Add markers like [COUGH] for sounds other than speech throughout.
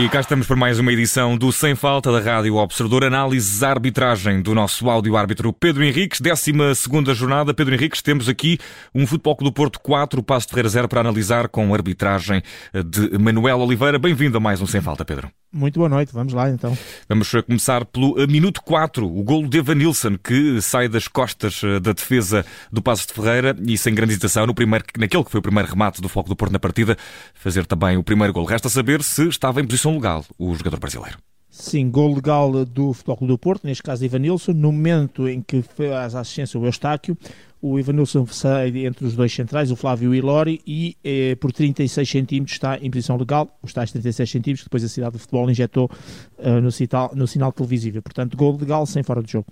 E cá estamos para mais uma edição do Sem Falta da Rádio Observador, análise arbitragem do nosso áudio-árbitro Pedro Henriques, 12 segunda jornada. Pedro Henriques, temos aqui um Futebol do Porto 4, Passo de Ferreira 0 para analisar com arbitragem de Manuel Oliveira. Bem-vindo a mais um Sem Falta, Pedro. Muito boa noite, vamos lá então. Vamos começar pelo eh, minuto 4, o golo de Evanilson, que sai das costas eh, da defesa do Passo de Ferreira e sem grande hesitação, no primeiro, naquele que foi o primeiro remate do Foco do Porto na partida, fazer também o primeiro golo. Resta saber se estava em posição legal o jogador brasileiro. Sim, gol legal do Futebol do Porto, neste caso Ivanilson, no momento em que faz a assistência o Eustáquio, o Ivanilson sai entre os dois centrais, o Flávio e o Lori, e eh, por 36 centímetros está em posição legal, os tais 36 centímetros, depois a cidade de futebol injetou uh, no, no sinal televisivo. Portanto, gol legal sem fora de jogo.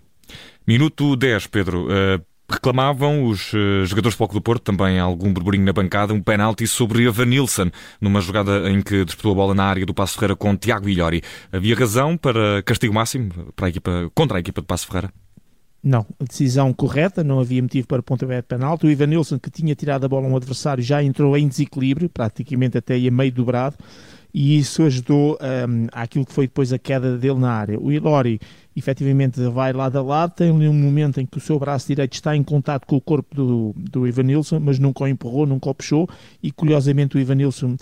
Minuto 10, Pedro. Uh, reclamavam os uh, jogadores do Foco do Porto, também algum burburinho na bancada, um penalti sobre Evanilson, numa jogada em que disputou a bola na área do Passo Ferreira com Tiago Ilhori. Havia razão para castigo máximo para a equipa, contra a equipa de Passo Ferreira? Não, decisão correta, não havia motivo para pontapé de penalti. O Ivanilson, que tinha tirado a bola a um adversário, já entrou em desequilíbrio, praticamente até a meio dobrado, e isso ajudou um, àquilo que foi depois a queda dele na área. O Ilori efetivamente vai lado a lado, tem ali um momento em que o seu braço direito está em contato com o corpo do, do Ivanilson, mas nunca o empurrou, nunca o puxou, e curiosamente o Ivanilson,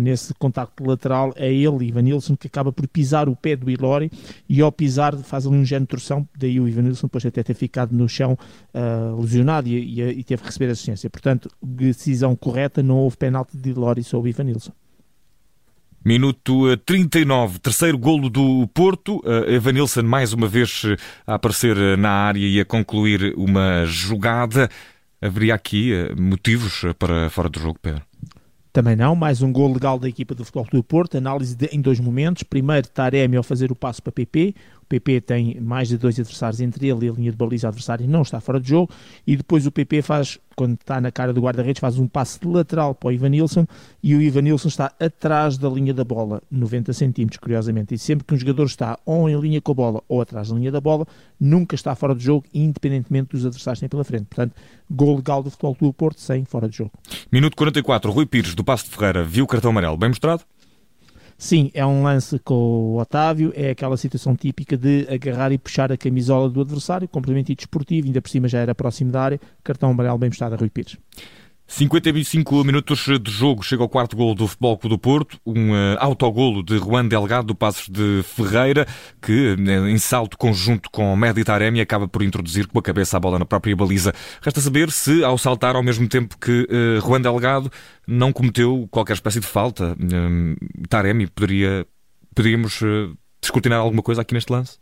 nesse contacto lateral, é ele, Ivanilson, que acaba por pisar o pé do Ilori, e ao pisar faz ali um género de torção, daí o Ivanilson depois até ter ficado no chão uh, lesionado e, e, e, teve que receber assistência. Portanto, decisão correta, não houve penalti de Ilori sobre o Ivanilson. Minuto 39, eh, terceiro golo do Porto. Uh, Evanilson mais uma vez eh, a aparecer na área e a concluir uma jogada. Haveria aqui motivos para fora do jogo, Pedro? Também não, mais um gol legal da equipa do Futebol do Porto, análise de, em dois momentos. Primeiro, Taremi ao fazer o passo para PP, PP tem mais de dois adversários entre ele e a linha de baliza adversária não está fora de jogo e depois o PP faz, quando está na cara do guarda-redes, faz um passe lateral para o Ivanilson e o Ivanilson está atrás da linha da bola, 90 centímetros, curiosamente. E sempre que um jogador está ou em linha com a bola ou atrás da linha da bola, nunca está fora de jogo, independentemente dos adversários que tem pela frente. Portanto, gol legal do Futebol Clube Porto, sem fora de jogo. Minuto 44, Rui Pires, do Passo de Ferreira, viu o cartão amarelo, bem mostrado? Sim, é um lance com o Otávio, é aquela situação típica de agarrar e puxar a camisola do adversário, complemento desportivo, ainda por cima já era próximo da área, cartão amarelo bem mostrado a Rui Pires. 55 minutos de jogo, chega ao quarto golo do Futebol Clube do Porto, um uh, autogolo de Juan Delgado do Passos de Ferreira, que uh, em salto conjunto com Mehdi Taremi acaba por introduzir com a cabeça a bola na própria baliza. Resta saber se ao saltar ao mesmo tempo que uh, Juan Delgado não cometeu qualquer espécie de falta. Uh, Taremi poderia poderíamos uh, descortinar alguma coisa aqui neste lance?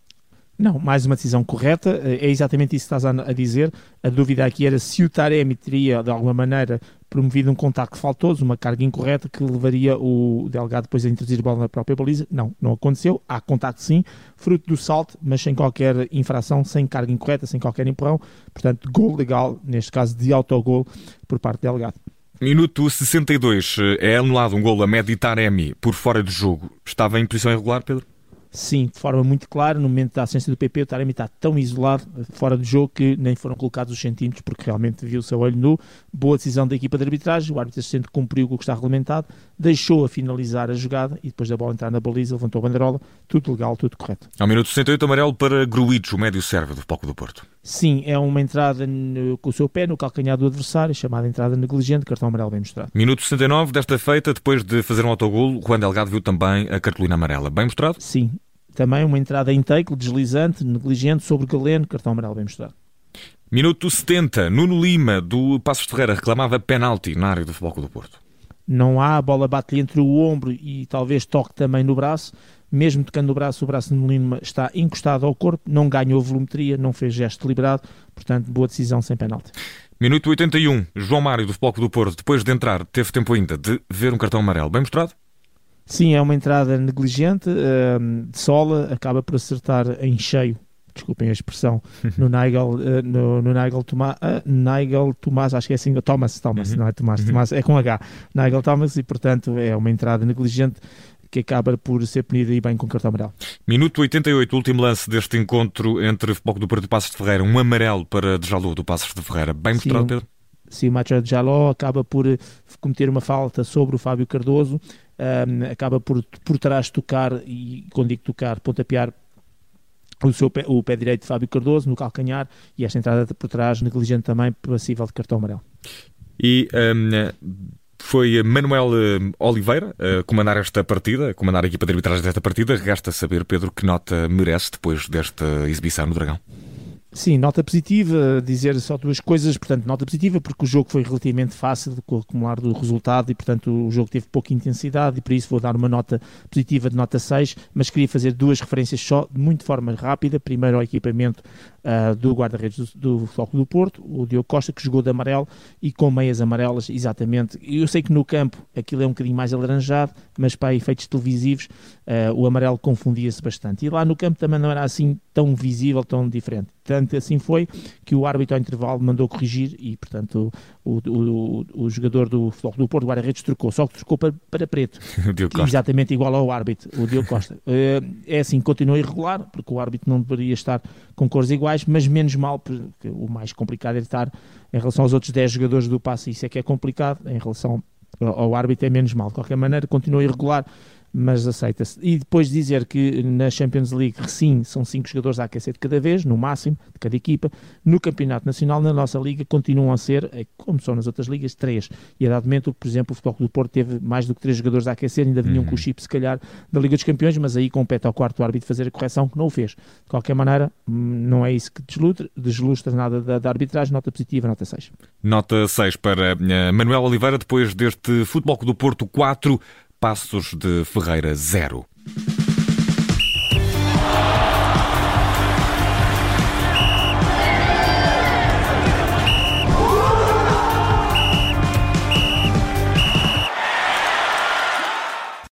Não, mais uma decisão correta, é exatamente isso que estás a, dizer. A dúvida aqui era se o Taremi teria, de alguma maneira, promovido um contacto faltoso, uma carga incorreta que levaria o Delgado depois a introduzir a bola na própria baliza. Não, não aconteceu. Há contacto sim, fruto do salto, mas sem qualquer infração, sem carga incorreta, sem qualquer empurrão. Portanto, gol legal, neste caso de autogol, por parte do Delgado. Minuto 62, é anulado um gol a Meditaremi por fora de jogo. Estava em posição irregular, Pedro? Sim, de forma muito clara, no momento da assistência do PP, o Taremi está tão isolado, fora do jogo, que nem foram colocados os centímetros, porque realmente viu o seu olho nu. Boa decisão da equipa de arbitragem, o árbitro assistente cumpriu com o que está regulamentado, deixou a finalizar a jogada e depois da bola entrar na baliza, levantou a banderola, tudo legal, tudo correto. Ao minuto 68, amarelo para Gruites, o médio servo do Palco do Porto. Sim, é uma entrada no, com o seu pé no calcanhar do adversário, chamada entrada negligente, cartão amarelo bem mostrado. Minuto 69, desta feita, depois de fazer um autogolo, Juan Delgado viu também a cartolina amarela. Bem mostrado? Sim, também uma entrada em take, deslizante, negligente, sobre Galeno, cartão amarelo bem mostrado. Minuto 70, Nuno Lima, do Passos Ferreira, reclamava penalti na área do Futebol do Porto. Não há, a bola bate-lhe entre o ombro e talvez toque também no braço. Mesmo tocando no braço, o braço de Lima está encostado ao corpo, não ganhou volumetria, não fez gesto deliberado, portanto, boa decisão sem penalti. Minuto 81, João Mário do Futebol do Porto, depois de entrar, teve tempo ainda de ver um cartão amarelo. Bem mostrado? Sim, é uma entrada negligente, uh, de sola, acaba por acertar em cheio, desculpem a expressão, [LAUGHS] no Nigel, uh, no, no Nigel, Tomás, uh, Nigel Tomás, acho que é assim, Thomas, Thomas, uhum. não é Tomás, uhum. Tomás, é com H, Nigel Thomas, e portanto é uma entrada negligente que acaba por ser punida e bem com cartão amarelo. Minuto 88, último lance deste encontro entre o Futebol do Porto e Passos de Ferreira, um amarelo para Djalou do Passos de Ferreira, bem mostrado, Pedro? Sim, o Machado Jaló acaba por cometer uma falta sobre o Fábio Cardoso um, acaba por, por trás tocar, e quando digo tocar, pontapear o, seu pé, o pé direito de Fábio Cardoso no calcanhar e esta entrada por trás negligente também, passível de cartão amarelo. E um, foi Manuel hum, Oliveira a comandar esta partida, a comandar a equipa de arbitragem desta partida. Resta saber, Pedro, que nota merece depois desta exibição no Dragão. Sim, nota positiva, dizer só duas coisas, portanto, nota positiva porque o jogo foi relativamente fácil de acumular do resultado e, portanto, o jogo teve pouca intensidade e por isso vou dar uma nota positiva de nota 6, mas queria fazer duas referências só, de muito forma rápida, primeiro ao equipamento uh, do guarda-redes do, do Floco do Porto, o Diogo Costa, que jogou de amarelo e com meias amarelas, exatamente. Eu sei que no campo aquilo é um bocadinho mais alaranjado, mas para efeitos televisivos uh, o amarelo confundia-se bastante. E lá no campo também não era assim tão visível, tão diferente. Tanto assim foi que o árbitro ao intervalo mandou corrigir e, portanto, o, o, o, jogador do Futebol do Porto, o guarda-redes, trocou, só que trocou para, para preto. [LAUGHS] Exatamente igual ao árbitro, o Diogo Costa. [LAUGHS] Eh, é assim, continua irregular, porque o árbitro não deveria estar com cores iguais, mas menos mal, porque o mais complicado é estar em relação aos outros 10 jogadores do passe, isso é que é complicado, em relação ao árbitro é menos mal. De qualquer maneira, continua irregular mas aceita-se. E depois dizer que na Champions League, sim, são cinco jogadores a aquecer de cada vez, no máximo, de cada equipa. No Campeonato Nacional, na nossa liga, continuam a ser, eh, como são nas outras ligas, três. E a dado momento, por exemplo, o Futebol do Porto teve mais do que três jogadores a aquecer, ainda vinham uhum. com o chip, se calhar, da Liga dos Campeões, mas aí compete ao quarto árbitro fazer a correção, que não o fez. De qualquer maneira, não é isso que deslustra, deslustra nada da, da arbitragem, nota positiva, nota 6. Nota 6 para uh, Manuel Oliveira, depois deste Futebol do Porto 4, Passos de Ferreira 0.